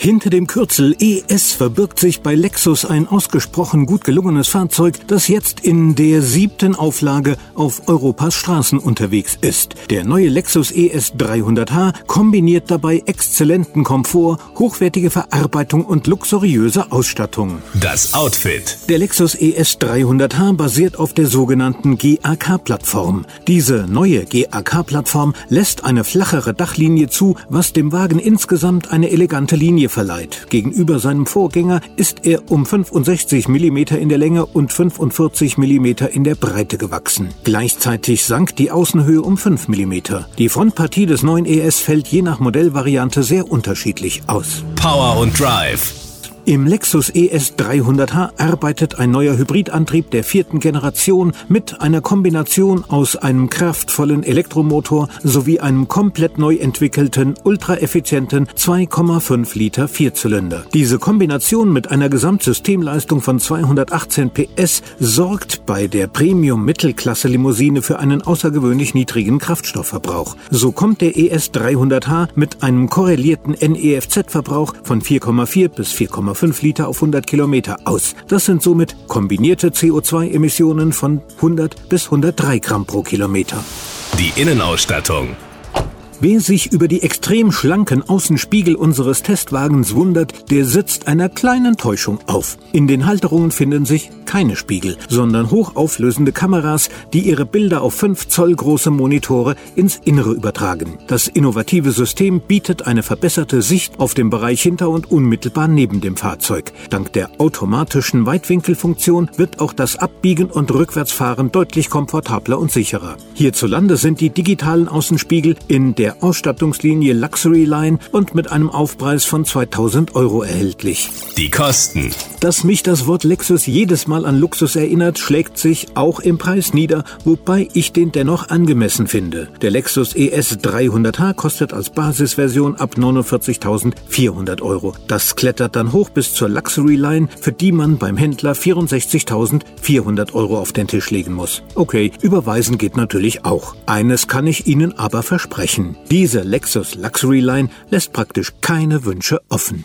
Hinter dem Kürzel ES verbirgt sich bei Lexus ein ausgesprochen gut gelungenes Fahrzeug, das jetzt in der siebten Auflage auf Europas Straßen unterwegs ist. Der neue Lexus ES 300h kombiniert dabei exzellenten Komfort, hochwertige Verarbeitung und luxuriöse Ausstattung. Das Outfit. Der Lexus ES 300h basiert auf der sogenannten GAK-Plattform. Diese neue GAK-Plattform lässt eine flachere Dachlinie zu, was dem Wagen insgesamt eine elegante Linie verleiht. Gegenüber seinem Vorgänger ist er um 65 mm in der Länge und 45 mm in der Breite gewachsen. Gleichzeitig sank die Außenhöhe um 5 mm. Die Frontpartie des neuen ES fällt je nach Modellvariante sehr unterschiedlich aus. Power und Drive. Im Lexus ES 300h arbeitet ein neuer Hybridantrieb der vierten Generation mit einer Kombination aus einem kraftvollen Elektromotor sowie einem komplett neu entwickelten, ultraeffizienten 2,5 Liter Vierzylinder. Diese Kombination mit einer Gesamtsystemleistung von 218 PS sorgt bei der Premium-Mittelklasse-Limousine für einen außergewöhnlich niedrigen Kraftstoffverbrauch. So kommt der ES 300h mit einem korrelierten NEFZ-Verbrauch von 4,4 bis 4,5 1,5 Liter auf 100 Kilometer aus. Das sind somit kombinierte CO2-Emissionen von 100 bis 103 Gramm pro Kilometer. Die Innenausstattung. Wer sich über die extrem schlanken Außenspiegel unseres Testwagens wundert, der sitzt einer kleinen Täuschung auf. In den Halterungen finden sich keine Spiegel, sondern hochauflösende Kameras, die ihre Bilder auf 5 Zoll große Monitore ins Innere übertragen. Das innovative System bietet eine verbesserte Sicht auf den Bereich hinter und unmittelbar neben dem Fahrzeug. Dank der automatischen Weitwinkelfunktion wird auch das Abbiegen und Rückwärtsfahren deutlich komfortabler und sicherer. Hierzulande sind die digitalen Außenspiegel in der der Ausstattungslinie Luxury Line und mit einem Aufpreis von 2000 Euro erhältlich. Die Kosten. Dass mich das Wort Lexus jedes Mal an Luxus erinnert, schlägt sich auch im Preis nieder, wobei ich den dennoch angemessen finde. Der Lexus ES 300h kostet als Basisversion ab 49.400 Euro. Das klettert dann hoch bis zur Luxury Line, für die man beim Händler 64.400 Euro auf den Tisch legen muss. Okay, überweisen geht natürlich auch. Eines kann ich Ihnen aber versprechen. Diese Lexus Luxury Line lässt praktisch keine Wünsche offen.